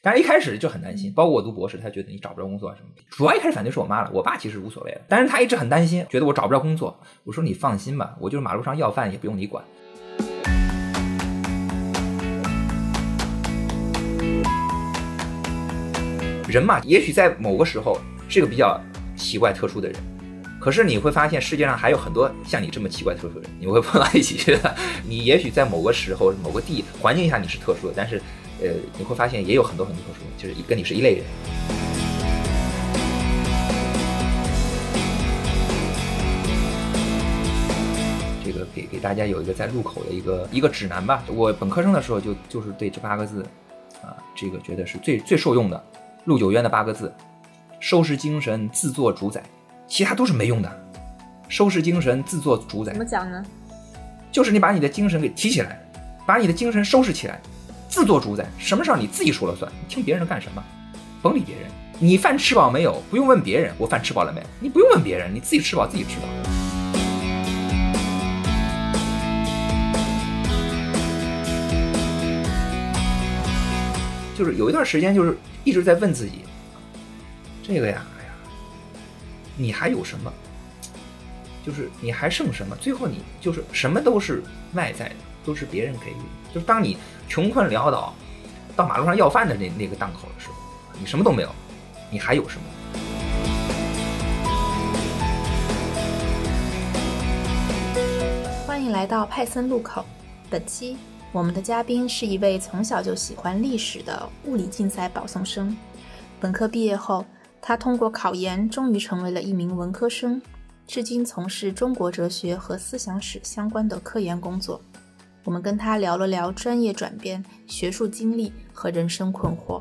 但是一开始就很担心，包括我读博士，他觉得你找不着工作什么的。主要一开始反对是我妈了，我爸其实无所谓了，但是他一直很担心，觉得我找不着工作。我说你放心吧，我就是马路上要饭也不用你管。人嘛，也许在某个时候是个比较奇怪特殊的人，可是你会发现世界上还有很多像你这么奇怪特殊的人，你会碰到一起去的。你也许在某个时候、某个地环境下你是特殊的，但是，呃，你会发现也有很多很多特殊，就是跟你是一类人。这个给给大家有一个在路口的一个一个指南吧。我本科生的时候就就是对这八个字，啊，这个觉得是最最受用的。陆九渊的八个字：收拾精神，自作主宰。其他都是没用的。收拾精神，自作主宰。怎么讲呢？就是你把你的精神给提起来，把你的精神收拾起来，自作主宰。什么事儿你自己说了算，你听别人干什么？甭理别人。你饭吃饱没有？不用问别人。我饭吃饱了没？你不用问别人，你自己吃饱自己知道。就是有一段时间，就是一直在问自己，这个呀，哎呀，你还有什么？就是你还剩什么？最后你就是什么都是外在的，都是别人给予。就是当你穷困潦倒，到马路上要饭的那那个档口的时候，你什么都没有，你还有什么？欢迎来到派森路口，本期。我们的嘉宾是一位从小就喜欢历史的物理竞赛保送生。本科毕业后，他通过考研，终于成为了一名文科生，至今从事中国哲学和思想史相关的科研工作。我们跟他聊了聊专业转变、学术经历和人生困惑。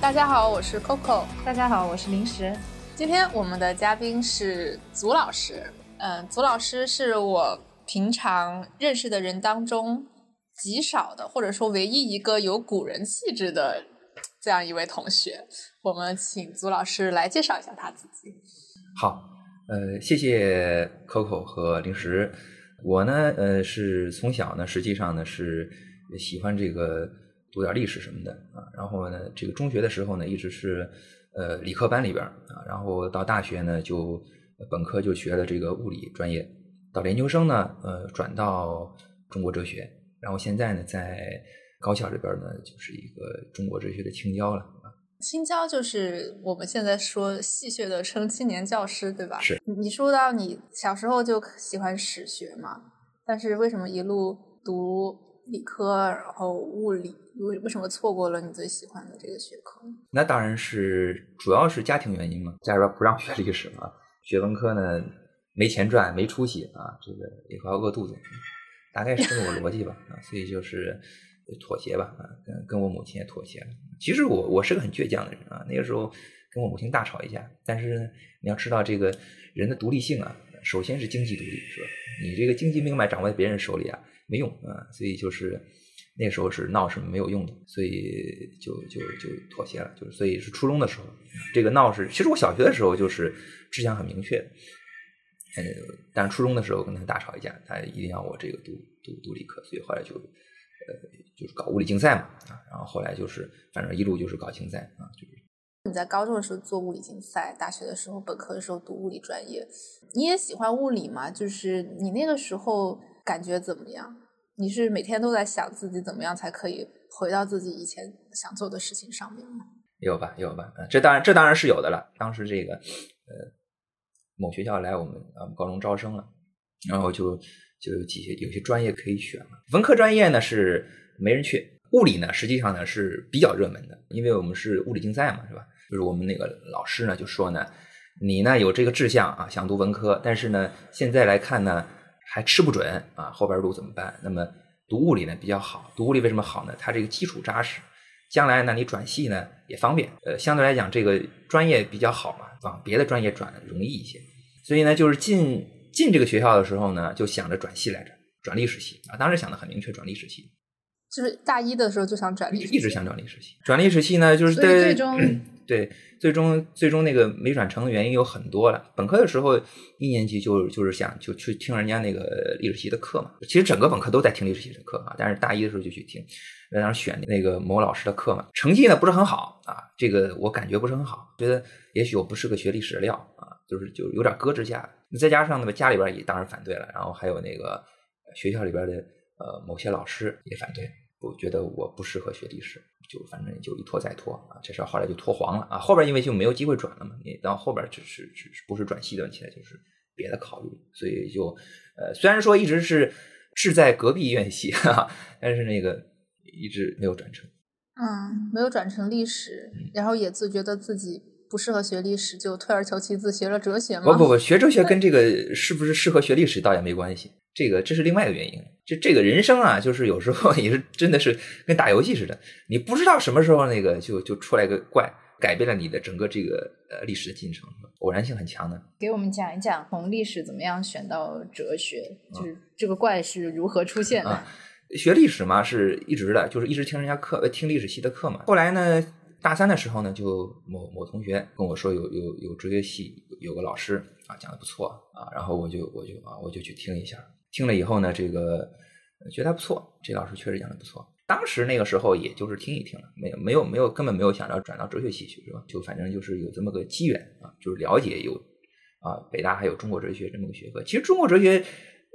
大家好，我是 Coco。大家好，我是零食。今天我们的嘉宾是祖老师，嗯，祖老师是我平常认识的人当中极少的，或者说唯一一个有古人气质的这样一位同学。我们请祖老师来介绍一下他自己。好，呃，谢谢 Coco 和零食。我呢，呃，是从小呢，实际上呢是喜欢这个读点历史什么的啊。然后呢，这个中学的时候呢，一直是。呃，理科班里边啊，然后到大学呢，就本科就学了这个物理专业，到研究生呢，呃，转到中国哲学，然后现在呢，在高校这边呢，就是一个中国哲学的青椒了。青椒就是我们现在说戏谑的称青年教师，对吧？是。你说到你小时候就喜欢史学嘛，但是为什么一路读？理科，然后物理，为为什么错过了你最喜欢的这个学科？那当然是主要是家庭原因嘛，家里边不让学历史嘛，学文科呢没钱赚，没出息啊，这个以后要饿肚子，大概是这么个逻辑吧啊，所以就是妥协吧啊，跟跟我母亲也妥协了。其实我我是个很倔强的人啊，那个时候跟我母亲大吵一架，但是你要知道这个人的独立性啊，首先是经济独立，是吧？你这个经济命脉掌握在别人手里啊。没用啊，所以就是那时候是闹是没有用的，所以就就就妥协了。就是所以是初中的时候，这个闹是其实我小学的时候就是志向很明确，呃，但是初中的时候跟他大吵一架，他一定要我这个读读读理科，所以后来就呃就是搞物理竞赛嘛啊，然后后来就是反正一路就是搞竞赛啊，就是你在高中的时候做物理竞赛，大学的时候本科的时候读物理专业，你也喜欢物理吗？就是你那个时候。感觉怎么样？你是每天都在想自己怎么样才可以回到自己以前想做的事情上面吗？有吧，有吧。这当然，这当然是有的了。当时这个呃，某学校来我们啊高中招生了，然后就就有几些有些专业可以选了。文科专业呢是没人去，物理呢实际上呢是比较热门的，因为我们是物理竞赛嘛，是吧？就是我们那个老师呢就说呢，你呢有这个志向啊，想读文科，但是呢现在来看呢。还吃不准啊，后边路怎么办？那么读物理呢比较好，读物理为什么好呢？它这个基础扎实，将来呢你转系呢也方便。呃，相对来讲这个专业比较好嘛，往别的专业转容易一些。所以呢，就是进进这个学校的时候呢，就想着转系来着，转历史系啊。当时想的很明确，转历史系。就是大一的时候就想转历史，一直想转历史系。转历史系呢，就是对最终 对，最终最终那个没转成的原因有很多了。本科的时候一年级就就是想就去听人家那个历史系的课嘛，其实整个本科都在听历史系的课啊，但是大一的时候就去听，然后选那个某老师的课嘛，成绩呢不是很好啊，这个我感觉不是很好，觉得也许我不是个学历史的料啊，就是就有点搁置下。再加上那个家里边也当然反对了，然后还有那个学校里边的呃某些老师也反对。我觉得我不适合学历史，就反正就一拖再拖啊，这事儿后来就拖黄了啊。后边因为就没有机会转了嘛，你到后边只是只是不是转系的问题了，就是别的考虑，所以就呃虽然说一直是志在隔壁院系，但是那个一直没有转成。嗯，没有转成历史，然后也自觉得自己不适合学历史，就退而求其次学了哲学吗？不不不，学哲学跟这个是不是适合学历史倒也没关系。这个这是另外一个原因，这这个人生啊，就是有时候 也是真的是跟打游戏似的，你不知道什么时候那个就就出来个怪，改变了你的整个这个呃历史的进程，偶然性很强的。给我们讲一讲从历史怎么样选到哲学，就是这个怪是如何出现的？学历史嘛，是一直的，就是一直听人家课，听历史系的课嘛。后来呢，大三的时候呢，就某某同学跟我说，有有有哲学系有个老师啊讲的不错啊，然后我就我就啊我就去听一下。听了以后呢，这个觉得还不错，这老师确实讲的不错。当时那个时候也就是听一听了，没有没有没有根本没有想着转到哲学系去，是吧？就反正就是有这么个机缘啊，就是了解有啊北大还有中国哲学这么个学科。其实中国哲学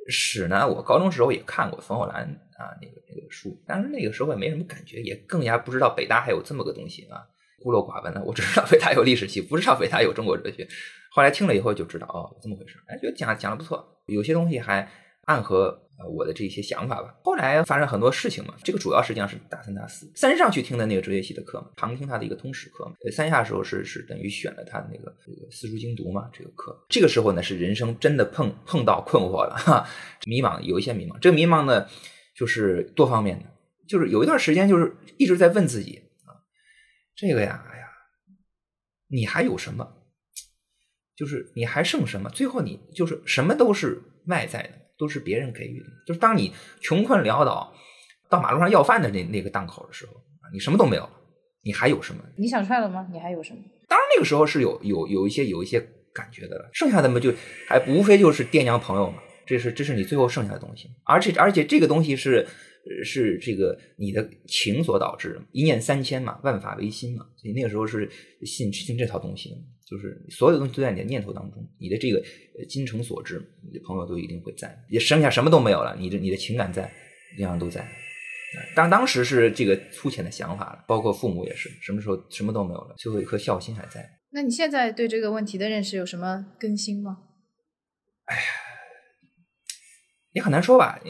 史呢，我高中时候也看过冯友兰啊那个那个书，但是那个时候也没什么感觉，也更加不知道北大还有这么个东西啊，孤陋寡闻了。我只知道北大有历史系，不知道北大有中国哲学。后来听了以后就知道哦，这么回事。哎，觉得讲讲的不错，有些东西还。暗合呃我的这些想法吧。后来发生很多事情嘛，这个主要实际上是大三大四三上去听的那个哲学系的课嘛，旁听他的一个通识课嘛。三下时候是是等于选了他的那个这个四书精读嘛这个课。这个时候呢是人生真的碰碰到困惑了哈，迷茫有一些迷茫。这个迷茫呢就是多方面的，就是有一段时间就是一直在问自己啊，这个呀，哎呀，你还有什么？就是你还剩什么？最后你就是什么都是外在的。都是别人给予的，就是当你穷困潦倒到马路上要饭的那那个档口的时候你什么都没有了，你还有什么？你想出来了吗？你还有什么？当然那个时候是有有有一些有一些感觉的了，剩下的嘛就还无非就是爹娘朋友嘛，这是这是你最后剩下的东西，而且而且这个东西是是这个你的情所导致的，一念三千嘛，万法唯心嘛，所以那个时候是信信这套东西的。就是所有的东西都在你的念头当中，你的这个精诚所至，你的朋友都一定会在。也剩下什么都没有了，你的你的情感在，样样都在。当当时是这个粗浅的想法了，包括父母也是，什么时候什么都没有了，最后一颗孝心还在。那你现在对这个问题的认识有什么更新吗？哎呀，也很难说吧。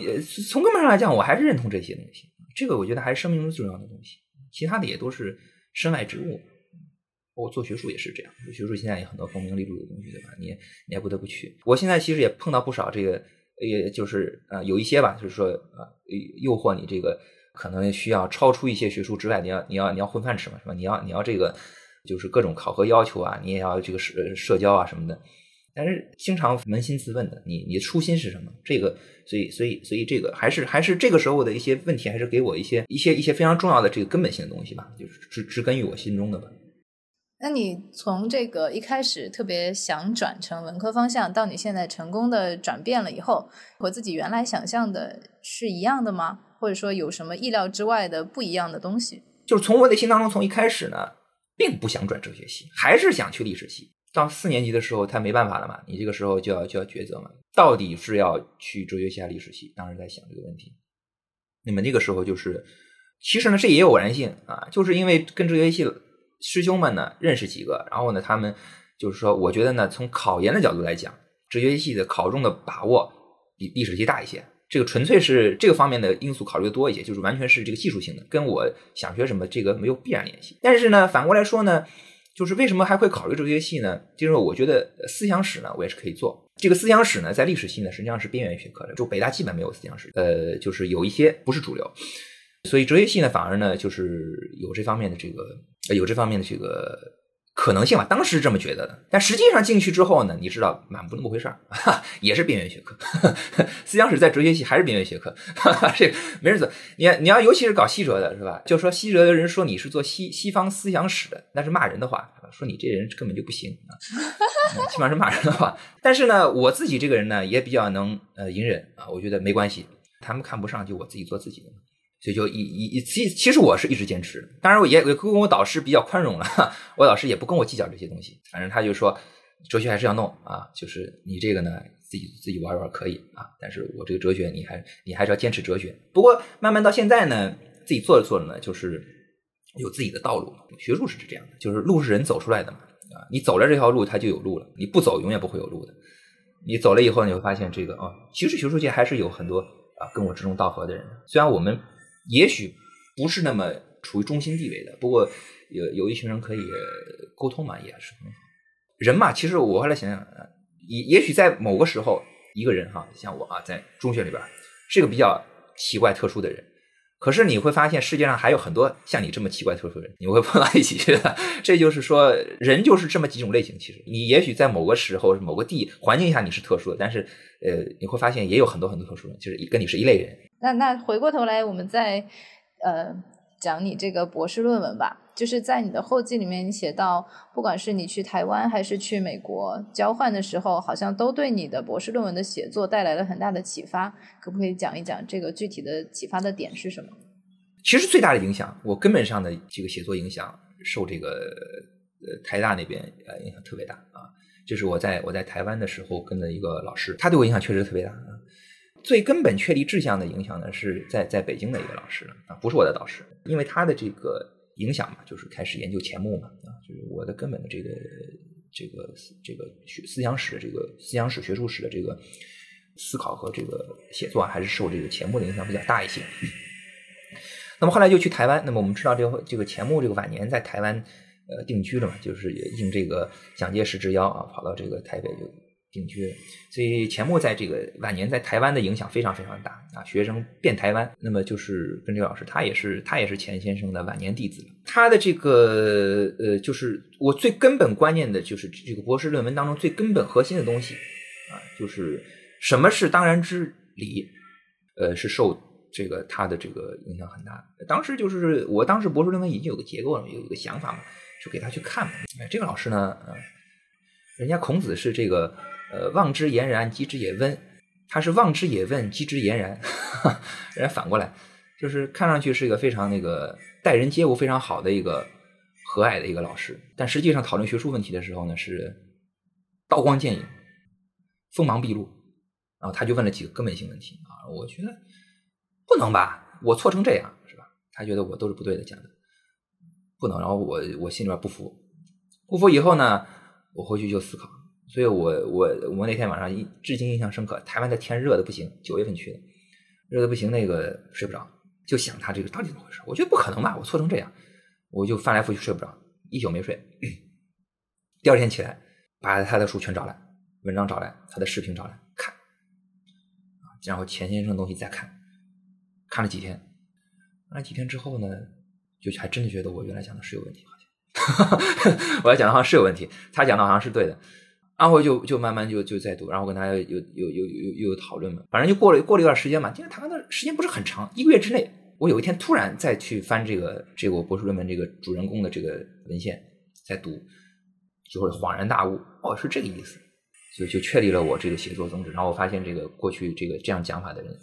从根本上来讲，我还是认同这些东西。这个我觉得还是生命中最重要的东西，其他的也都是身外之物。我做学术也是这样，学术现在有很多功名利禄的东西，对吧？你你也不得不去。我现在其实也碰到不少这个，也就是呃有一些吧，就是说呃诱惑你这个可能需要超出一些学术之外，你要你要你要混饭吃嘛，是吧？你要你要这个就是各种考核要求啊，你也要这个社社交啊什么的。但是经常扪心自问的，你你的初心是什么？这个所以所以所以这个还是还是这个时候的一些问题，还是给我一些一些一些非常重要的这个根本性的东西吧，就是植植根于我心中的吧。那你从这个一开始特别想转成文科方向，到你现在成功的转变了以后，和自己原来想象的是一样的吗？或者说有什么意料之外的不一样的东西？就是从我内心当中，从一开始呢，并不想转哲学系，还是想去历史系。到四年级的时候，他没办法了嘛，你这个时候就要就要抉择嘛，到底是要去哲学系还是历史系？当时在想这个问题。那么那个时候就是，其实呢，这也有偶然性啊，就是因为跟哲学系。师兄们呢，认识几个，然后呢，他们就是说，我觉得呢，从考研的角度来讲，哲学系的考中的把握比历史系大一些。这个纯粹是这个方面的因素考虑的多一些，就是完全是这个技术性的，跟我想学什么这个没有必然联系。但是呢，反过来说呢，就是为什么还会考虑哲学系呢？就是我觉得思想史呢，我也是可以做。这个思想史呢，在历史系呢，实际上是边缘学科的，就北大基本没有思想史，呃，就是有一些不是主流。所以哲学系呢，反而呢，就是有这方面的这个，有这方面的这个可能性吧，当时是这么觉得的。但实际上进去之后呢，你知道满不那么回事儿，也是边缘学科。思想史在哲学系还是边缘学科，这没人做。你你要尤其是搞西哲的是吧？就说西哲的人说你是做西西方思想史的，那是骂人的话，说你这人根本就不行啊，基本上是骂人的话。但是呢，我自己这个人呢也比较能呃隐忍啊，我觉得没关系，他们看不上就我自己做自己的。所以就一一一其其实我是一直坚持，当然我也也跟我导师比较宽容了，我导师也不跟我计较这些东西，反正他就说哲学还是要弄啊，就是你这个呢自己自己玩玩可以啊，但是我这个哲学你还你还是要坚持哲学。不过慢慢到现在呢，自己做着做着呢，就是有自己的道路。学术是这样的，就是路是人走出来的嘛啊，你走了这条路，它就有路了；你不走，永远不会有路的。你走了以后，你会发现这个啊，其实学术界还是有很多啊跟我志同道合的人，虽然我们。也许不是那么处于中心地位的，不过有有一群人可以沟通嘛，也是很好。人嘛，其实我后来想想，也也许在某个时候，一个人哈，像我啊，在中学里边是个比较奇怪特殊的人。可是你会发现，世界上还有很多像你这么奇怪特殊的人，你会碰到一起去的。这就是说，人就是这么几种类型。其实你也许在某个时候、某个地环境下你是特殊的，但是呃，你会发现也有很多很多特殊人，就是跟你是一类人。那那回过头来，我们再呃讲你这个博士论文吧。就是在你的后记里面，你写到，不管是你去台湾还是去美国交换的时候，好像都对你的博士论文的写作带来了很大的启发。可不可以讲一讲这个具体的启发的点是什么？其实最大的影响，我根本上的这个写作影响，受这个呃台大那边呃影响特别大啊。就是我在我在台湾的时候跟的一个老师，他对我影响确实特别大。最根本确立志向的影响呢，是在在北京的一个老师啊，不是我的导师，因为他的这个影响嘛，就是开始研究钱穆嘛啊，就是我的根本的这个这个这个学思想史的这个思想史学术史的这个思考和这个写作，还是受这个钱穆的影响比较大一些。那么后来就去台湾，那么我们知道这个这个钱穆这个晚年在台湾呃定居了嘛，就是也应这个蒋介石之邀啊，跑到这个台北就。定居，所以钱穆在这个晚年在台湾的影响非常非常大啊！学生遍台湾，那么就是跟这个老师，他也是他也是钱先生的晚年弟子。他的这个呃，就是我最根本观念的就是这个博士论文当中最根本核心的东西啊，就是什么是当然之理，呃，是受这个他的这个影响很大。当时就是我当时博士论文已经有个结构了，有一个想法嘛，就给他去看嘛。哎，这个老师呢，呃，人家孔子是这个。呃，望之俨然，击之也温。他是望之也问，击之俨然。人家反过来，就是看上去是一个非常那个待人接物非常好的一个和蔼的一个老师，但实际上讨论学术问题的时候呢，是刀光剑影、锋芒毕露。然后他就问了几个根本性问题啊，我觉得不能吧，我错成这样是吧？他觉得我都是不对的讲的，不能。然后我我心里边不服，不服以后呢，我回去就思考。所以我我我那天晚上一至今印象深刻，台湾的天热的不行，九月份去的，热的不行，那个睡不着，就想他这个到底怎么回事？我觉得不可能吧，我错成这样，我就翻来覆去睡不着，一宿没睡。第二天起来，把他的书全找来，文章找来，他的视频找来看，然后钱先生的东西再看，看了几天，看了几天之后呢，就还真的觉得我原来讲的是有问题，好像，我要讲的好像是有问题，他讲的好像是对的。然后就就慢慢就就在读，然后跟他有有有有有有讨论嘛，反正就过了过了一段时间嘛，因为谈的时间不是很长，一个月之内，我有一天突然再去翻这个这个我博士论文这个主人公的这个文献，在读，就会恍然大悟，哦，是这个意思，就就确立了我这个写作宗旨。然后我发现这个过去这个这样讲法的人，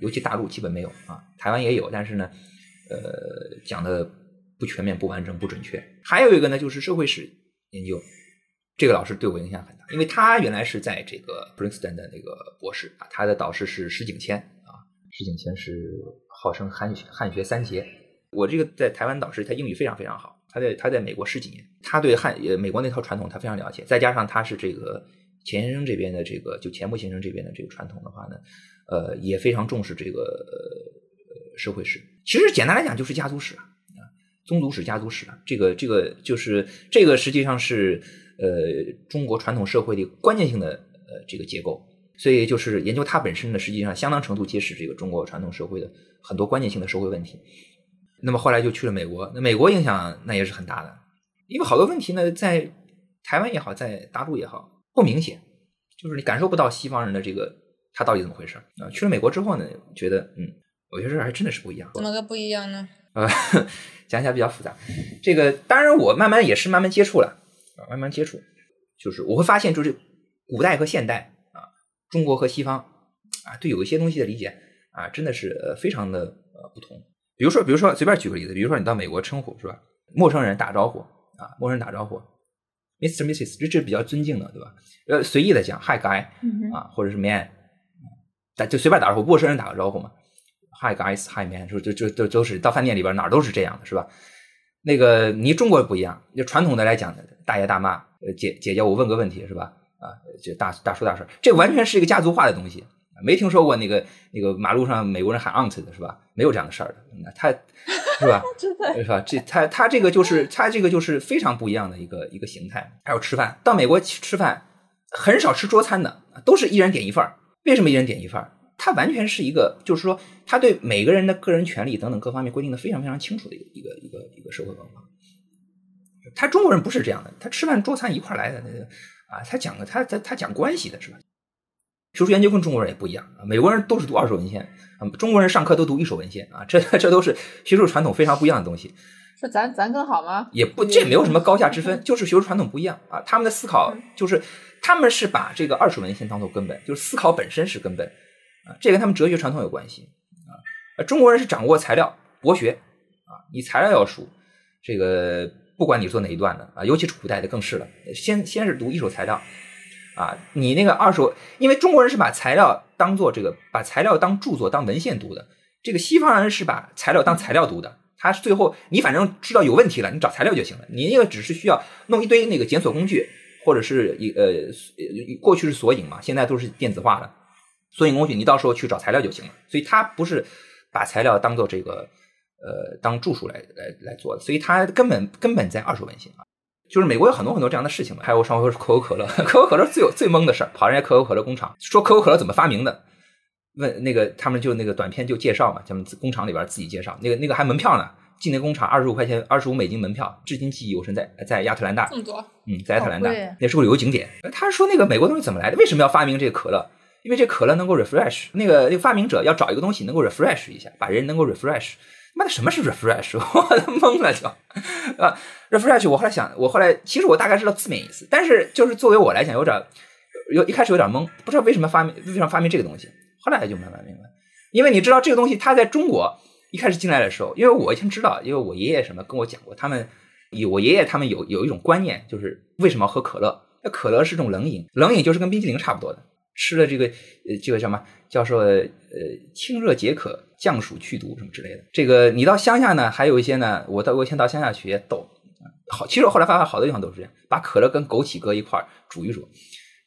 尤其大陆基本没有啊，台湾也有，但是呢，呃，讲的不全面、不完整、不准确。还有一个呢，就是社会史研究。这个老师对我影响很大，因为他原来是在这个 Princeton 的那个博士啊，他的导师是石景谦啊，石景谦是号称汉学汉学三杰。我这个在台湾导师，他英语非常非常好，他在他在美国十几年，他对汉呃美国那套传统他非常了解，再加上他是这个钱先生这边的这个就钱穆先生这边的这个传统的话呢，呃也非常重视这个呃社会史。其实简单来讲就是家族史啊，宗族史、家族史啊，这个这个就是这个实际上是。呃，中国传统社会的关键性的呃这个结构，所以就是研究它本身呢，实际上相当程度揭示这个中国传统社会的很多关键性的社会问题。那么后来就去了美国，那美国影响那也是很大的，因为好多问题呢，在台湾也好，在大陆也好，不明显，就是你感受不到西方人的这个他到底怎么回事啊。去了美国之后呢，觉得嗯，有些事还真的是不一样。怎么个不一样呢？呃，讲起来比较复杂。这个当然，我慢慢也是慢慢接触了啊，慢慢接触，就是我会发现，就是古代和现代啊，中国和西方啊，对有一些东西的理解啊，真的是呃非常的呃不同。比如说，比如说随便举个例子，比如说你到美国称呼是吧？陌生人打招呼啊，陌生人打招呼，Mr. Mrs. 这这比较尊敬的对吧？呃，随意的讲 Hi guy 啊，或者是 Man，咱就随便打招呼，陌生人打个招呼嘛。Hi guys, Hi man，就就就都都是到饭店里边哪儿都是这样的，是吧？那个你中国不一样，就传统的来讲，大爷大妈，呃姐姐姐，我问个问题是吧？啊，就大大叔大婶，这完全是一个家族化的东西，没听说过那个那个马路上美国人喊 aunt 的是吧？没有这样的事儿的，他是吧？是吧？这他他这个就是他这个就是非常不一样的一个一个形态。还有吃饭，到美国吃饭很少吃桌餐的，都是一人点一份儿。为什么一人点一份儿？它完全是一个，就是说，他对每个人的个人权利等等各方面规定的非常非常清楚的一个一个一个一个社会文化。他中国人不是这样的，他吃饭桌餐一块来的，那个啊，他讲的他他他讲关系的是吧？学术研究跟中国人也不一样啊，美国人都是读二手文献，中国人上课都读一手文献啊，这这都是学术传统非常不一样的东西。是咱咱更好吗？也不，这没有什么高下之分，就是学术传统不一样啊。他们的思考就是他们是把这个二手文献当做根本，就是思考本身是根本。啊，这跟他们哲学传统有关系啊。中国人是掌握材料博学啊，你材料要熟，这个不管你做哪一段的啊，尤其是古代的更是了。先先是读一手材料啊，你那个二手，因为中国人是把材料当做这个，把材料当著作当文献读的。这个西方人是把材料当材料读的，他是最后你反正知道有问题了，你找材料就行了。你那个只是需要弄一堆那个检索工具，或者是一呃过去是索引嘛，现在都是电子化的。索引工具，你到时候去找材料就行了。所以它不是把材料当做这个呃当著述来来来做的，所以它根本根本在二手文献啊。就是美国有很多很多这样的事情嘛。还有上回说可口可乐，可口可乐最有最懵的事儿，跑人家可口可乐工厂说可口可乐怎么发明的？问那个他们就那个短片就介绍嘛，他们工厂里边自己介绍，那个那个还门票呢，进那工厂二十五块钱，二十五美金门票，至今记忆犹新，在在亚特兰大这么多，嗯，在亚特兰大那是个旅游景点。他说那个美国东西怎么来的？为什么要发明这个可乐？因为这可乐能够 refresh，那个那个发明者要找一个东西能够 refresh 一下，把人能够 refresh。妈的，什么是 refresh？我都懵了就啊，refresh。我后来想，我后来其实我大概知道字面意思，但是就是作为我来讲，有点有一开始有点懵，不知道为什么发明为什么发明这个东西。后来就慢慢明白，因为你知道这个东西它在中国一开始进来的时候，因为我以前知道，因为我爷爷什么跟我讲过，他们有我爷爷他们有有一种观念，就是为什么喝可乐？那可乐是种冷饮，冷饮就是跟冰激凌差不多的。吃了这个呃，这个什么叫做呃清热解渴、降暑去毒什么之类的。这个你到乡下呢，还有一些呢。我到我以前到乡下去也逗，好，其实我后来发现好多地方都是这样，把可乐跟枸杞搁一块儿煮一煮，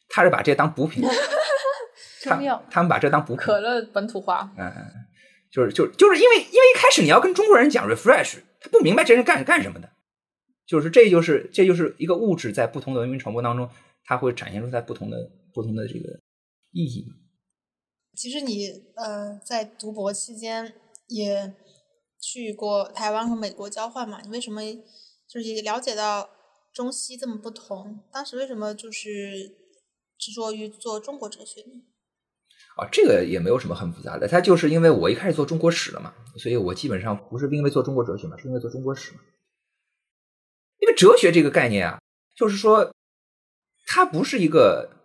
他是把这当补品。他他们把这当补品。可乐本土化。嗯嗯，就是就是就是因为因为一开始你要跟中国人讲 refresh，他不明白这是干干什么的，就是这就是这就是一个物质在不同的文明传播当中，它会展现出在不同的不同的这个。意义。其实你呃在读博期间也去过台湾和美国交换嘛？你为什么就是也了解到中西这么不同？当时为什么就是执着于做中国哲学呢？啊，这个也没有什么很复杂的，他就是因为我一开始做中国史了嘛，所以我基本上不是因为做中国哲学嘛，是因为做中国史嘛。因为哲学这个概念啊，就是说它不是一个。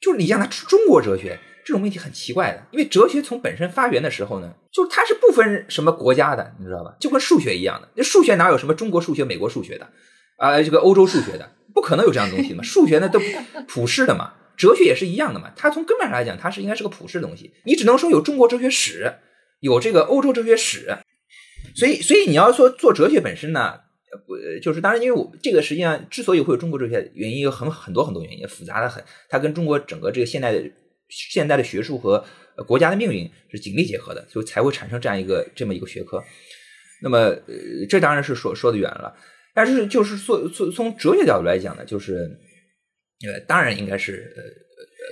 就是你像他中国哲学这种问题很奇怪的，因为哲学从本身发源的时候呢，就它是不分什么国家的，你知道吧？就跟数学一样的，那数学哪有什么中国数学、美国数学的啊？这个欧洲数学的，不可能有这样的东西嘛？数学呢都普世的嘛，哲学也是一样的嘛。它从根本上来讲，它是应该是个普世的东西。你只能说有中国哲学史，有这个欧洲哲学史，所以所以你要说做哲学本身呢？不，就是当然，因为我这个实际上之所以会有中国哲学，原因有很很多很多原因，复杂的很。它跟中国整个这个现代的现代的学术和国家的命运是紧密结合的，所以才会产生这样一个这么一个学科。那么，呃，这当然是说说的远了。但是，就是从从从哲学角度来讲呢，就是呃，当然应该是呃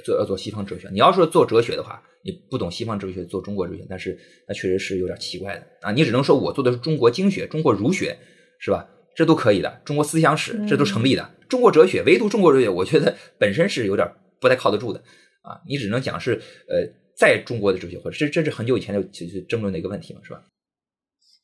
做要做西方哲学。你要说做哲学的话，你不懂西方哲学，做中国哲学，但是那确实是有点奇怪的啊。你只能说我做的是中国经学、中国儒学。是吧？这都可以的，中国思想史这都成立的，中国哲学唯独中国哲学，我觉得本身是有点不太靠得住的啊，你只能讲是呃在中国的哲学，或者这这是很久以前就就就争论的一个问题嘛，是吧？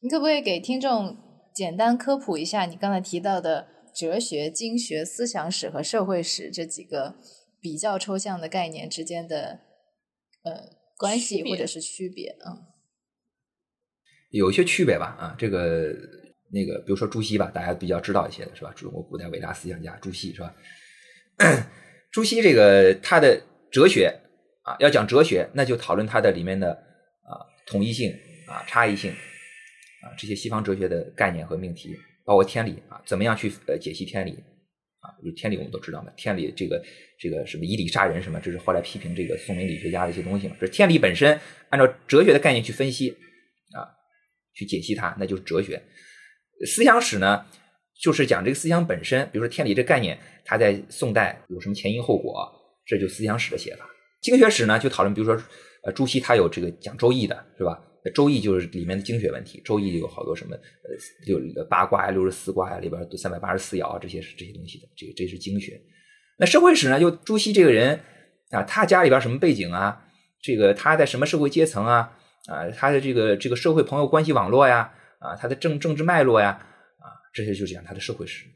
你可不可以给听众简单科普一下你刚才提到的哲学、经学、思想史和社会史这几个比较抽象的概念之间的呃关系或者是区别？嗯，有一些区别吧，啊，这个那个，比如说朱熹吧，大家比较知道一些的是吧？中国古代伟大思想家朱熹是吧？朱熹这个他的哲学啊，要讲哲学，那就讨论他的里面的啊统一性啊差异性啊这些西方哲学的概念和命题，包括天理啊，怎么样去呃解析天理啊？就天理我们都知道嘛，天理这个这个什么以理杀人什么，这是后来批评这个宋明理学家的一些东西嘛。这天理本身按照哲学的概念去分析啊，去解析它，那就是哲学。思想史呢，就是讲这个思想本身，比如说天理这概念，它在宋代有什么前因后果，这就思想史的写法。经学史呢，就讨论，比如说，呃，朱熹他有这个讲周易的，是吧？周易就是里面的经学问题，周易有好多什么，呃，有八卦呀、六十四卦呀，里边都三百八十四爻啊，这些是这些东西的，这这是经学。那社会史呢，就朱熹这个人啊，他家里边什么背景啊？这个他在什么社会阶层啊？啊，他的这个这个社会朋友关系网络呀？啊，他的政政治脉络呀，啊，这些就讲他的社会史。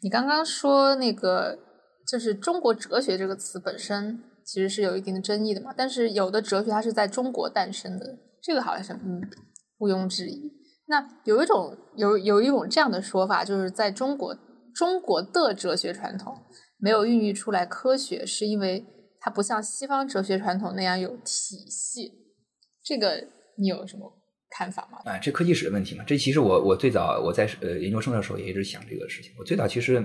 你刚刚说那个，就是中国哲学这个词本身其实是有一定的争议的嘛，但是有的哲学它是在中国诞生的，这个好像是嗯毋庸置疑。那有一种有有一种这样的说法，就是在中国中国的哲学传统没有孕育出来科学，是因为它不像西方哲学传统那样有体系。这个你有什么？看法吗？啊，这科技史的问题嘛，这其实我我最早我在呃研究生的时候也一直想这个事情。我最早其实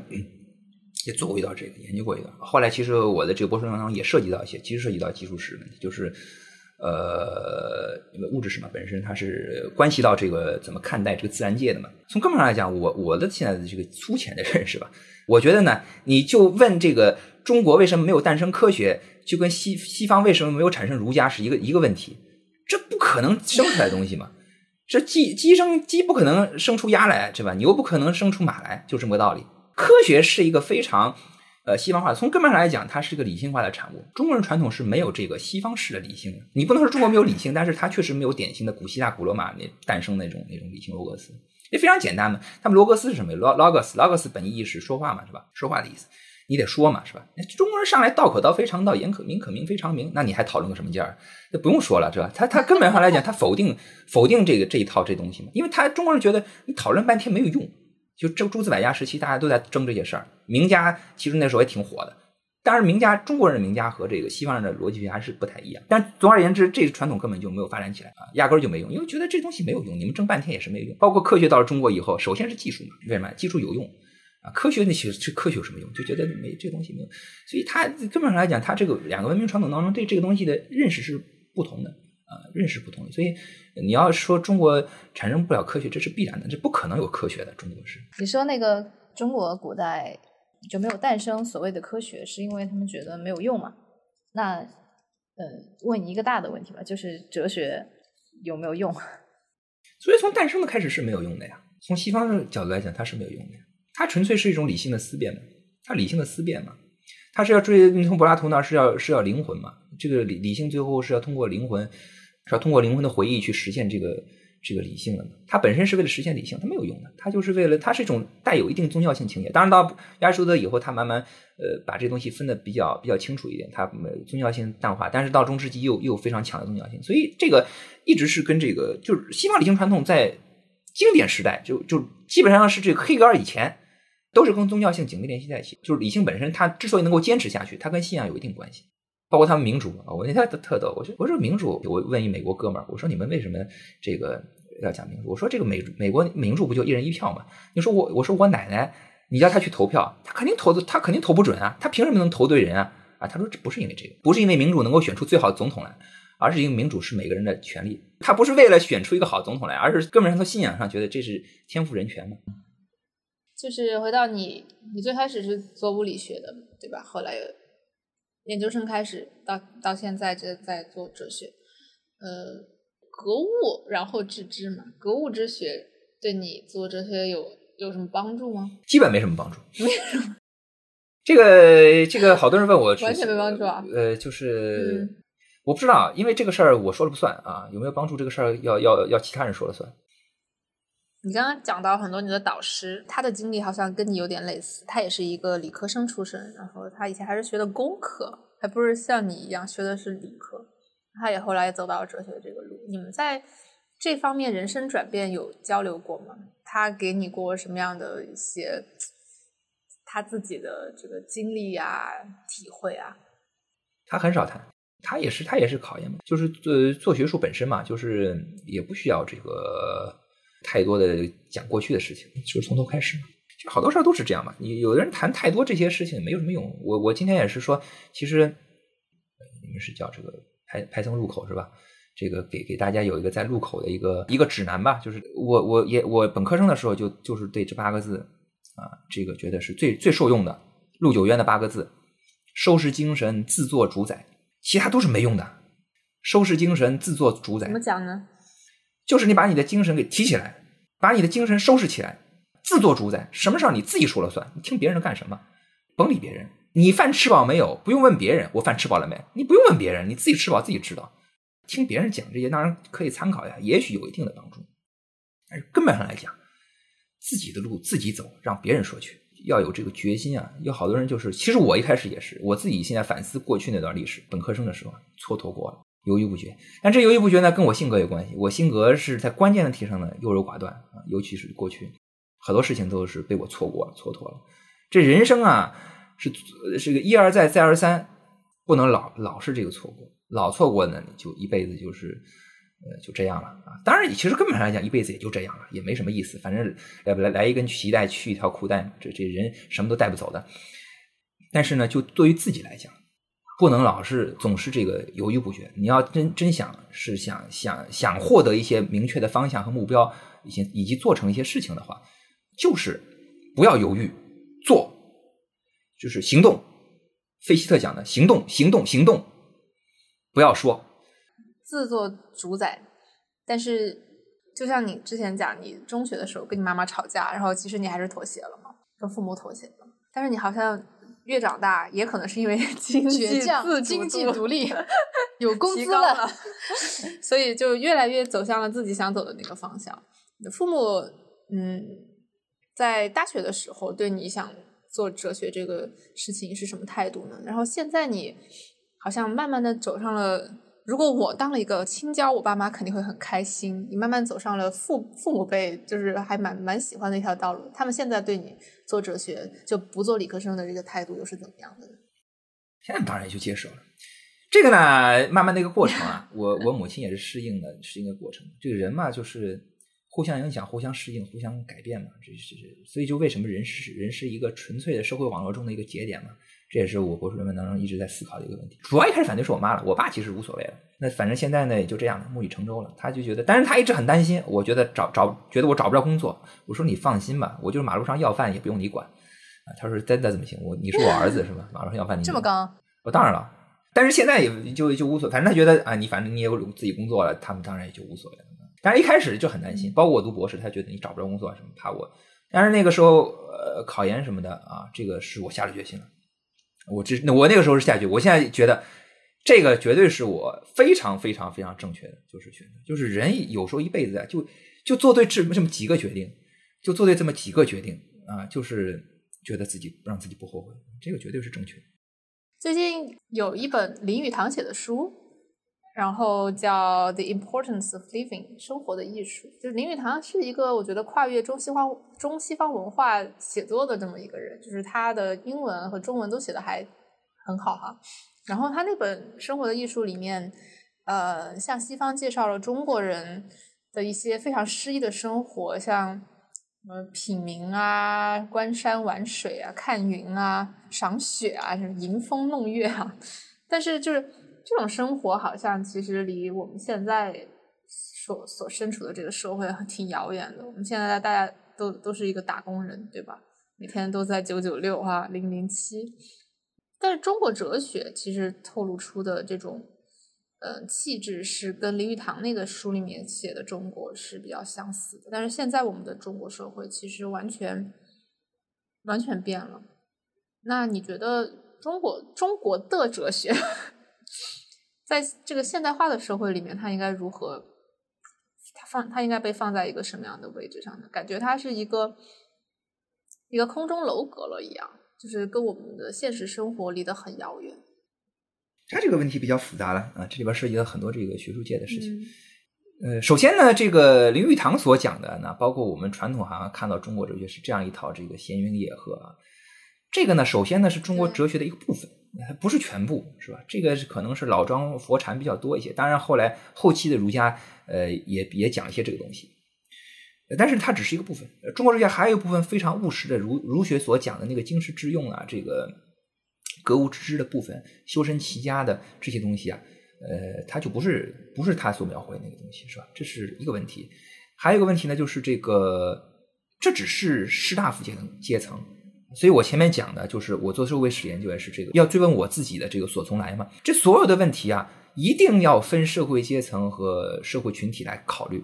也做过一道这个研究过一段，后来其实我的这个博士当中也涉及到一些，其实涉及到技术史问题，就是呃，因为物质史嘛本身它是关系到这个怎么看待这个自然界的嘛。从根本上来讲，我我的现在的这个粗浅的 认识吧，我觉得呢，你就问这个中国为什么没有诞生科学，就跟西西方为什么没有产生儒家是一个一个问题，这不可能生出来东西嘛。这鸡鸡生鸡不可能生出鸭来，对吧？牛不可能生出马来，就这么个道理。科学是一个非常呃西方化的，从根本上来讲，它是一个理性化的产物。中国人传统是没有这个西方式的理性的。你不能说中国没有理性，但是它确实没有典型的古希腊、古罗马那诞生那种那种理性罗格斯，也非常简单嘛。他们罗格斯是什么？logos，logos 本意是说话嘛，是吧？说话的意思。你得说嘛，是吧？中国人上来道可道非常道，言可名可名非常名，那你还讨论个什么劲儿？那不用说了，是吧？他他根本上来讲，他否定否定这个这一套这东西嘛，因为他中国人觉得你讨论半天没有用。就这诸子百家时期，大家都在争这些事儿。名家其实那时候也挺火的，当然名家中国人的名家和这个西方人的逻辑学还是不太一样。但总而言之，这个传统根本就没有发展起来啊，压根儿就没用，因为觉得这东西没有用，你们争半天也是没有用。包括科学到了中国以后，首先是技术嘛，为什么？技术有用。科学那些这科学有什么用？就觉得没这东西没有，所以他根本上来讲，他这个两个文明传统当中对这个东西的认识是不同的啊，认识不同的。所以你要说中国产生不了科学，这是必然的，这不可能有科学的。中国是你说那个中国古代就没有诞生所谓的科学，是因为他们觉得没有用嘛？那呃，问你一个大的问题吧，就是哲学有没有用？所以从诞生的开始是没有用的呀。从西方的角度来讲，它是没有用的呀。它纯粹是一种理性的思辨嘛，它理性的思辨嘛，它是要追你从柏拉图那是要是要灵魂嘛，这个理理性最后是要通过灵魂，是要通过灵魂的回忆去实现这个这个理性的嘛，它本身是为了实现理性，它没有用的，它就是为了它是一种带有一定宗教性情节。当然到亚里士多德以后，他慢慢呃把这东西分的比较比较清楚一点，它宗教性淡化，但是到中世纪又又非常强的宗教性，所以这个一直是跟这个就是西方理性传统在经典时代就就基本上是这个黑格尔以前。都是跟宗教性紧密联系在一起，就是理性本身，它之所以能够坚持下去，它跟信仰有一定关系。包括他们民主啊，我那天特逗，我说我说民主，我问一美国哥们儿，我说你们为什么这个要讲民主？我说这个美美国民主不就一人一票吗？你说我我说我奶奶，你叫她去投票，她肯定投的，她肯定投不准啊，她凭什么能投对人啊？啊，他说这不是因为这个，不是因为民主能够选出最好的总统来，而是因为民主是每个人的权利，他不是为了选出一个好总统来，而是根本上从信仰上觉得这是天赋人权嘛。就是回到你，你最开始是做物理学的，对吧？后来研究生开始，到到现在这在做哲学，呃，格物然后致知嘛，格物之学对你做哲学有有什么帮助吗？基本没什么帮助。这个这个，好多人问我，完全没帮助啊。呃，就是我不知道，因为这个事儿我说了不算啊，有没有帮助这个事儿要要要其他人说了算。你刚刚讲到很多你的导师，他的经历好像跟你有点类似，他也是一个理科生出身，然后他以前还是学的工科，还不是像你一样学的是理科，他也后来走到了哲学这个路。你们在这方面人生转变有交流过吗？他给你过什么样的一些？他自己的这个经历啊、体会啊，他很少谈。他也是，他也是考验嘛，就是做做学术本身嘛，就是也不需要这个太多的讲过去的事情，就是从头开始嘛。就好多事儿都是这样嘛。你有的人谈太多这些事情没有什么用。我我今天也是说，其实你们是叫这个排排僧入口是吧？这个给给大家有一个在入口的一个一个指南吧。就是我我也我本科生的时候就就是对这八个字。啊，这个觉得是最最受用的。陆九渊的八个字：收拾精神，自作主宰。其他都是没用的。收拾精神，自作主宰。怎么讲呢？就是你把你的精神给提起来，把你的精神收拾起来，自作主宰。什么事儿你自己说了算，你听别人的干什么？甭理别人。你饭吃饱没有？不用问别人。我饭吃饱了没？你不用问别人，你自己吃饱自己知道。听别人讲这些，当然可以参考一下，也许有一定的帮助。但是根本上来讲。自己的路自己走，让别人说去，要有这个决心啊！有好多人就是，其实我一开始也是，我自己现在反思过去那段历史，本科生的时候蹉跎过了，犹豫不决。但这犹豫不决呢，跟我性格有关系。我性格是在关键的题上呢优柔寡断啊，尤其是过去很多事情都是被我错过了、蹉跎了。这人生啊，是是个一而再、再而三，不能老老是这个错过，老错过呢，就一辈子就是。呃，就这样了啊！当然，其实根本上来讲，一辈子也就这样了，也没什么意思。反正来来来一根皮带，去一条裤带，这这人什么都带不走的。但是呢，就对于自己来讲，不能老是总是这个犹豫不决。你要真真想是想想想获得一些明确的方向和目标，以及以及做成一些事情的话，就是不要犹豫，做，就是行动。费希特讲的，行动，行动，行动，不要说。自作主宰，但是就像你之前讲，你中学的时候跟你妈妈吵架，然后其实你还是妥协了嘛，跟父母妥协了。但是你好像越长大，也可能是因为 经济自经济独立，有工资了，所以就越来越走向了自己想走的那个方向。父母嗯，在大学的时候对你想做哲学这个事情是什么态度呢？然后现在你好像慢慢的走上了。如果我当了一个青椒，我爸妈肯定会很开心。你慢慢走上了父父母辈，就是还蛮蛮喜欢的一条道路。他们现在对你做哲学就不做理科生的这个态度又是怎么样的呢？现在当然就接受了。这个呢，慢慢的一个过程啊，我我母亲也是适应的，适应的过程。这个人嘛，就是互相影响、互相适应、互相改变嘛。这是所以就为什么人是人是一个纯粹的社会网络中的一个节点嘛。这也是我博士论文当中一直在思考的一个问题。主要一开始反对是我妈了，我爸其实无所谓了。那反正现在呢也就这样了，木已成舟了。他就觉得，但是他一直很担心。我觉得找找，觉得我找不着工作。我说你放心吧，我就是马路上要饭也不用你管。啊，他说真的怎么行？我你是我儿子是吧？马路上要饭你这么刚？我当然了，但是现在也就就无所，反正他觉得啊，你反正你也有自己工作了，他们当然也就无所谓了。但是一开始就很担心，包括我读博士，他觉得你找不着工作什么，怕我。但是那个时候呃考研什么的啊，这个是我下了决心了。我这我那个时候是下决我现在觉得这个绝对是我非常非常非常正确的，就是选择，就是人有时候一辈子啊，就就做对这么这么几个决定，就做对这么几个决定啊，就是觉得自己让自己不后悔，这个绝对是正确的。最近有一本林语堂写的书。然后叫《The Importance of Living》生活的艺术，就是林语堂是一个我觉得跨越中西方中西方文化写作的这么一个人，就是他的英文和中文都写的还很好哈。然后他那本《生活的艺术》里面，呃，向西方介绍了中国人的一些非常诗意的生活，像什么品茗啊、观山玩水啊、看云啊、赏雪啊、什么迎风弄月啊，但是就是。这种生活好像其实离我们现在所所身处的这个社会挺遥远的。我们现在大家都都是一个打工人，对吧？每天都在九九六啊，零零七。但是中国哲学其实透露出的这种呃气质是跟林语堂那个书里面写的中国是比较相似的。但是现在我们的中国社会其实完全完全变了。那你觉得中国中国的哲学在这个现代化的社会里面，它应该如何？它放它应该被放在一个什么样的位置上呢？感觉它是一个一个空中楼阁了一样，就是跟我们的现实生活离得很遥远。它这个问题比较复杂了啊，这里边涉及到很多这个学术界的事情。嗯呃，首先呢，这个林语堂所讲的呢，包括我们传统好像看到中国哲学是这样一套这个闲云野鹤啊。这个呢，首先呢是中国哲学的一个部分，它不是全部，是吧？这个是可能是老庄佛禅比较多一些，当然后来后期的儒家，呃，也也讲一些这个东西，但是它只是一个部分。中国哲学还有一部分非常务实的儒儒学所讲的那个经世致用啊，这个格物致知的部分，修身齐家的这些东西啊，呃，它就不是不是他所描绘的那个东西，是吧？这是一个问题。还有一个问题呢，就是这个这只是士大夫阶层阶层。所以我前面讲的就是我做社会史研究也是这个，要追问我自己的这个所从来嘛。这所有的问题啊，一定要分社会阶层和社会群体来考虑。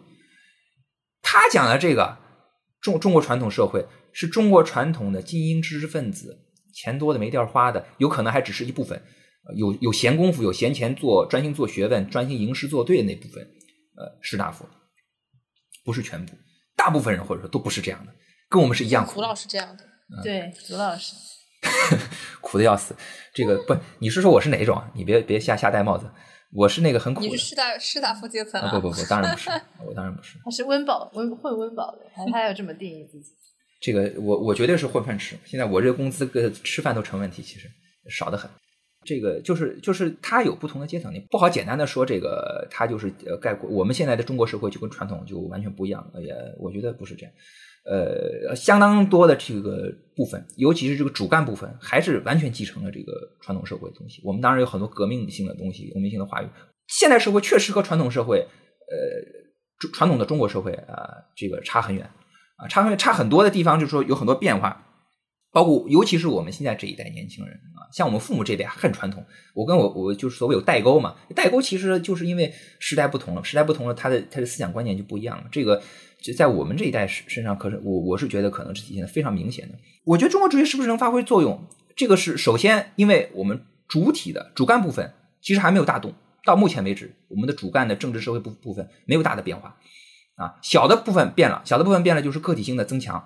他讲的这个中中国传统社会是中国传统的精英知识分子，钱多的没地儿花的，有可能还只是一部分，有有闲工夫、有闲钱做专心做学问、专心吟诗作对的那部分，呃，士大夫，不是全部，大部分人或者说都不是这样的，跟我们是一样。胡老师这样的，对，卢老师，苦的要死。这个不，你是说我是哪一种啊？你别别瞎瞎戴帽子。我是那个很苦的。你是士大士大夫阶层啊？不不不，当然不是，我当然不是。他是温饱温混温饱的，他他要这么定义自己。这个我我绝对是混饭吃。现在我这个工资跟吃饭都成问题，其实少得很。这个就是就是它有不同的阶层，你不好简单的说这个它就是呃概括我们现在的中国社会就跟传统就完全不一样，也我觉得不是这样。呃，相当多的这个部分，尤其是这个主干部分，还是完全继承了这个传统社会的东西。我们当然有很多革命性的东西，革命性的话语。现代社会确实和传统社会，呃，传统的中国社会啊、这个差很远啊，差很，差很多的地方，就是说有很多变化。包括尤其是我们现在这一代年轻人啊，像我们父母这辈很传统。我跟我我就是所谓有代沟嘛，代沟其实就是因为时代不同了，时代不同了，他的他的思想观念就不一样了。这个就在我们这一代身身上，可是我我是觉得可能是体现的非常明显的。我觉得中国哲学是不是能发挥作用？这个是首先，因为我们主体的主干部分其实还没有大动，到目前为止，我们的主干的政治社会部部分没有大的变化啊，小的部分变了，小的部分变了就是个体性的增强，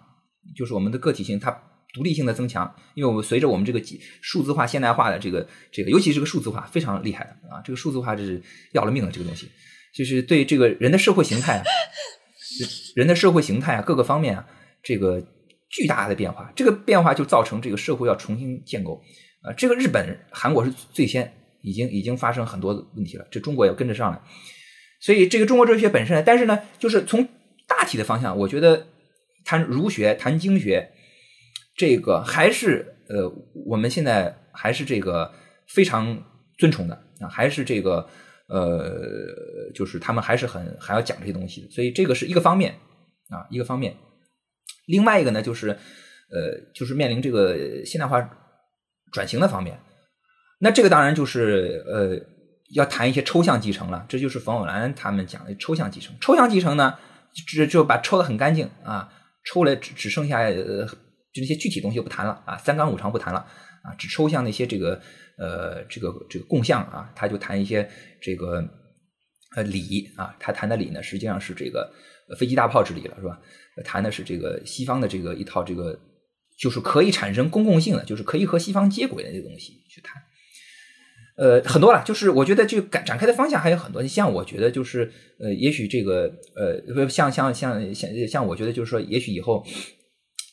就是我们的个体性它。独立性的增强，因为我们随着我们这个数字化、现代化的这个这个，尤其是个数字化非常厉害的啊，这个数字化这是要了命了，这个东西就是对这个人的社会形态，人的社会形态啊各个方面啊，这个巨大的变化，这个变化就造成这个社会要重新建构啊。这个日本、韩国是最先已经已经发生很多问题了，这中国也跟着上来，所以这个中国哲学本身，但是呢，就是从大体的方向，我觉得谈儒学、谈经学。这个还是呃，我们现在还是这个非常尊崇的啊，还是这个呃，就是他们还是很还要讲这些东西，所以这个是一个方面啊，一个方面。另外一个呢，就是呃，就是面临这个现代化转型的方面，那这个当然就是呃，要谈一些抽象继承了，这就是冯友兰他们讲的抽象继承。抽象继承呢，只就把抽的很干净啊，抽了只只剩下呃。就那些具体东西就不谈了啊，三纲五常不谈了啊，只抽象那些这个呃这个这个共相啊，他就谈一些这个呃礼啊，他谈的礼呢实际上是这个飞机大炮之理了，是吧？谈的是这个西方的这个一套这个就是可以产生公共性的，就是可以和西方接轨的这个东西去谈。呃，很多了，就是我觉得就展展开的方向还有很多。像我觉得就是呃，也许这个呃，像像像像像我觉得就是说，也许以后。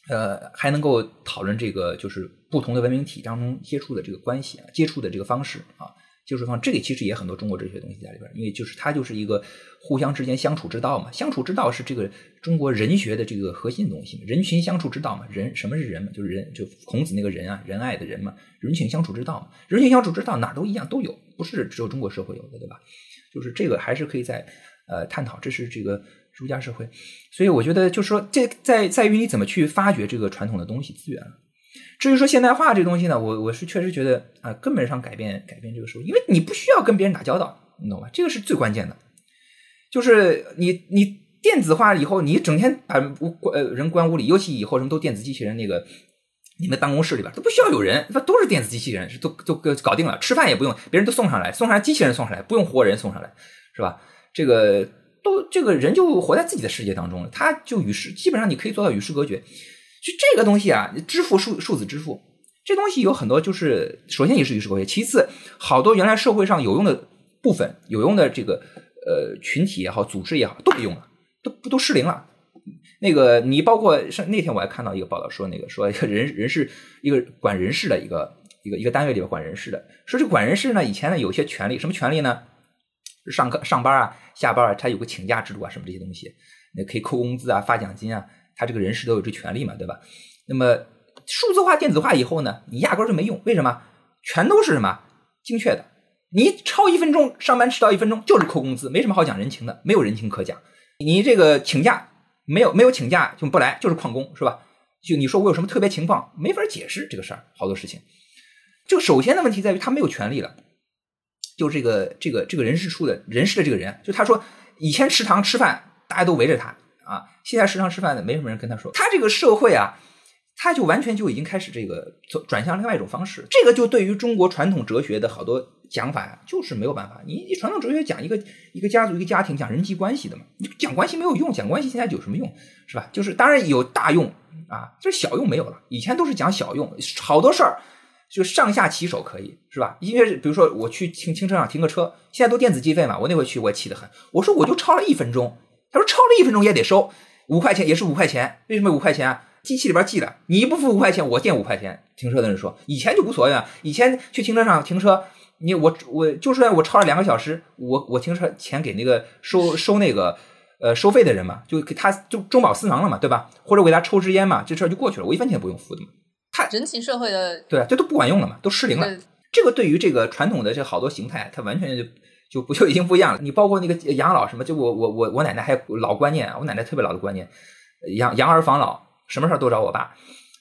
呃，还能够讨论这个，就是不同的文明体当中接触的这个关系啊，接触的这个方式啊，接触方这个其实也很多中国哲学东西在里边，因为就是它就是一个互相之间相处之道嘛，相处之道是这个中国人学的这个核心东西，人群相处之道嘛，人什么是人嘛，就是人，就孔子那个人啊，仁爱的人嘛，人群相处之道嘛，人群相处之道哪都一样都有，不是只有中国社会有的，对吧？就是这个还是可以在呃探讨，这是这个。儒家社会，所以我觉得就是说，这在在于你怎么去发掘这个传统的东西资源了。至于说现代化这东西呢，我我是确实觉得啊，根本上改变改变这个社会，因为你不需要跟别人打交道你懂吧？这个是最关键的，就是你你电子化以后，你整天把屋呃人关屋里，尤其以后什么都电子机器人那个。你们办公室里边都不需要有人，那都是电子机器人，都都搞定了。吃饭也不用，别人都送上来，送上来机器人送上来，不用活人送上来，是吧？这个都这个人就活在自己的世界当中了，他就与世基本上你可以做到与世隔绝。就这个东西啊，支付数数字支付，这东西有很多，就是首先也是与世隔绝，其次好多原来社会上有用的部分、有用的这个呃群体也好、组织也好，都没用了，都不都失灵了。那个你包括上那天我还看到一个报道说那个说一个人人事一个管人事的一个一个一个单位里边管人事的说这管人事呢以前呢有些权利什么权利呢上课上班啊下班啊他有个请假制度啊什么这些东西那可以扣工资啊发奖金啊他这个人事都有这权利嘛对吧？那么数字化电子化以后呢你压根就没用为什么全都是什么精确的你超一分钟上班迟到一分钟就是扣工资没什么好讲人情的没有人情可讲你这个请假。没有没有请假就不来，就是旷工是吧？就你说我有什么特别情况，没法解释这个事儿，好多事情。就首先的问题在于他没有权利了，就这个这个这个人事处的人事的这个人，就他说以前食堂吃饭大家都围着他啊，现在食堂吃饭的没什么人跟他说，他这个社会啊。他就完全就已经开始这个转向另外一种方式，这个就对于中国传统哲学的好多讲法呀，就是没有办法。你你传统哲学讲一个一个家族一个家庭讲人际关系的嘛，你讲关系没有用，讲关系现在有什么用是吧？就是当然有大用啊，就是小用没有了。以前都是讲小用，好多事儿就上下骑手可以是吧？因为比如说我去停停车场停个车，现在都电子计费嘛，我那回去我也气得很，我说我就超了一分钟，他说超了一分钟也得收五块钱，也是五块钱，为什么五块钱啊？机器里边记的，你不付五块钱，我垫五块钱。停车的人说，以前就无所谓啊，以前去停车场停车，你我我就算我超了两个小时，我我停车钱给那个收收那个呃收费的人嘛，就给他就中饱私囊了嘛，对吧？或者我给他抽支烟嘛，这事儿就过去了，我一分钱不用付的嘛。他人情社会的对啊，这都不管用了嘛，都失灵了。这个对于这个传统的这好多形态，它完全就就不就已经不一样了。你包括那个养老什么，就我我我我奶奶还老观念啊，我奶奶特别老的观念，养养儿防老。什么事儿都找我爸，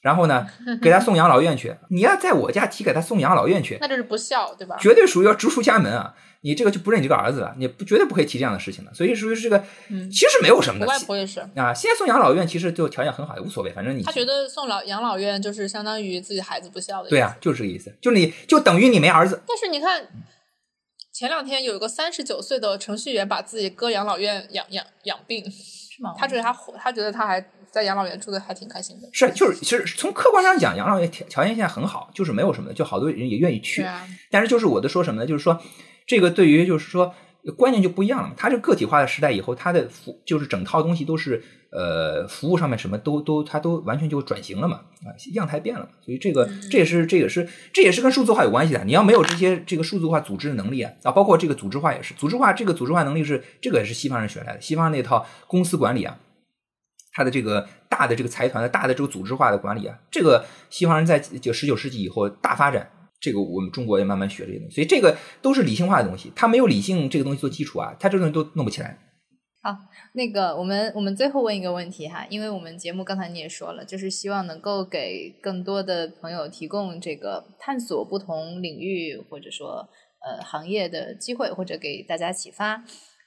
然后呢，给他送养老院去。你要在我家提给他送养老院去，那就是不孝，对吧？绝对属于要逐出家门啊！你这个就不认你这个儿子了，你不绝对不可以提这样的事情的。所以属于是这个，其实没有什么的。我外婆也是啊，现在送养老院其实就条件很好，也无所谓，反正你他觉得送老养老院就是相当于自己孩子不孝的。对啊，就是这个意思，就你就等于你没儿子。但是你看，前两天有一个三十九岁的程序员把自己搁养老院养养养病，是吗？他觉得他他觉得他还。在养老院住的还挺开心的，是就是其实从客观上讲，养老院条条件现在很好，就是没有什么的，就好多人也愿意去。但是就是我的说什么呢？就是说这个对于就是说观念就不一样了嘛。它这个体化的时代以后，它的服就是整套东西都是呃服务上面什么都都它都完全就转型了嘛啊样态变了嘛，所以这个这也是这也是这也是跟数字化有关系的。你要没有这些这个数字化组织的能力啊啊，包括这个组织化也是组织化这个组织化能力是这个也是西方人学来的，西方那套公司管理啊。他的这个大的这个财团的大的这个组织化的管理啊，这个西方人在就十九世纪以后大发展，这个我们中国也慢慢学这些东西，所以这个都是理性化的东西，它没有理性这个东西做基础啊，它这东西都弄不起来。好，那个我们我们最后问一个问题哈，因为我们节目刚才你也说了，就是希望能够给更多的朋友提供这个探索不同领域或者说呃行业的机会，或者给大家启发。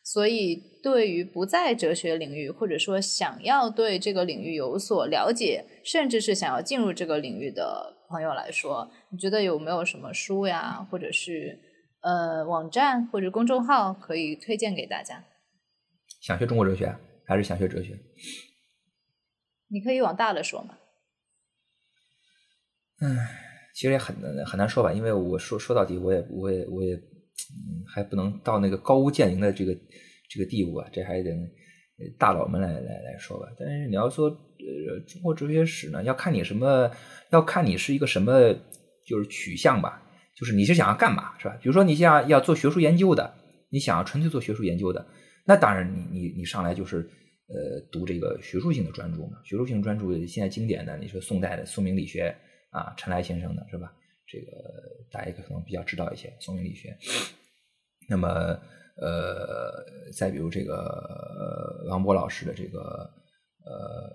所以，对于不在哲学领域，或者说想要对这个领域有所了解，甚至是想要进入这个领域的朋友来说，你觉得有没有什么书呀，或者是呃网站或者公众号可以推荐给大家？想学中国哲学还是想学哲学？你可以往大了说嘛。嗯，其实也很难很难说吧，因为我说说到底，我也我也我也。嗯，还不能到那个高屋建瓴的这个这个地步啊，这还得大佬们来来来说吧。但是你要说呃中国哲学史呢，要看你什么，要看你是一个什么就是取向吧，就是你是想要干嘛是吧？比如说你想要做学术研究的，你想要纯粹做学术研究的，那当然你你你上来就是呃读这个学术性的专著嘛。学术性专著现在经典的，你说宋代的宋明理学啊，陈来先生的是吧？这个大家可能比较知道一些宋明理学。那么，呃，再比如这个王波老师的这个，呃，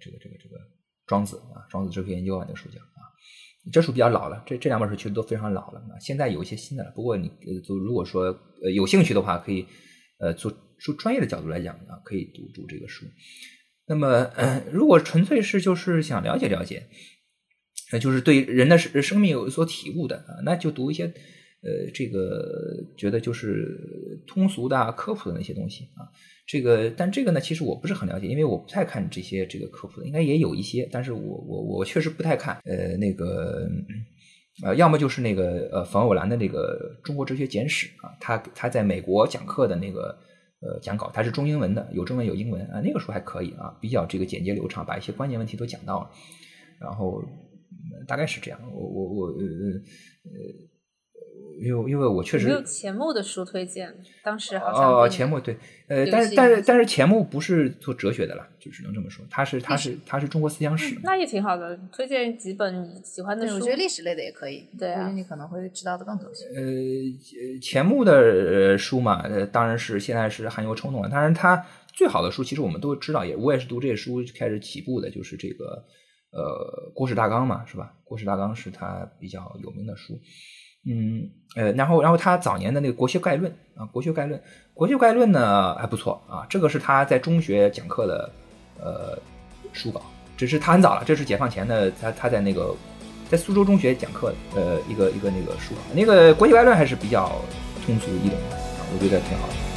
这个这个这个庄子啊，庄子哲学研究啊，那个书叫啊，这书比较老了，这这两本书其实都非常老了。现在有一些新的了，不过你呃，就如果说呃有兴趣的话，可以呃做从专业的角度来讲呢，可以读读这个书。那么，如果纯粹是就是想了解了解，那就是对人的生生命有所体悟的啊，那就读一些呃这个觉得就是通俗的、科普的那些东西啊。这个，但这个呢，其实我不是很了解，因为我不太看这些这个科普的，应该也有一些，但是我我我确实不太看。呃，那个呃，要么就是那个呃冯友兰的那个《中国哲学简史》啊，他他在美国讲课的那个呃讲稿，它是中英文的，有中文有英文啊，那个书还可以啊，比较这个简洁流畅，把一些关键问题都讲到了，然后大概是这样。我我我呃呃。因为因为我确实没有钱穆的书推荐，当时好像哦，钱穆对，呃，但是但是但是钱穆不是做哲学的了，就只能这么说，他是他是他是中国思想史，那也挺好的，推荐几本你喜欢的书，我觉得历史类的也可以，对啊，你可能会知道的更多些。呃，钱穆的书嘛，呃，当然是现在是含有冲动了，当然他最好的书，其实我们都知道，也我也是读这些书开始起步的，就是这个呃《国史大纲》嘛，是吧？《国史大纲》是他比较有名的书。嗯，呃，然后，然后他早年的那个《国学概论》啊，《国学概论》，《国学概论》呢还不错啊，这个是他在中学讲课的呃书稿，只是他很早了，这是解放前的，他他在那个在苏州中学讲课的呃一个一个那个书稿，那个《国学概论》还是比较通俗易懂的啊，我觉得挺好的。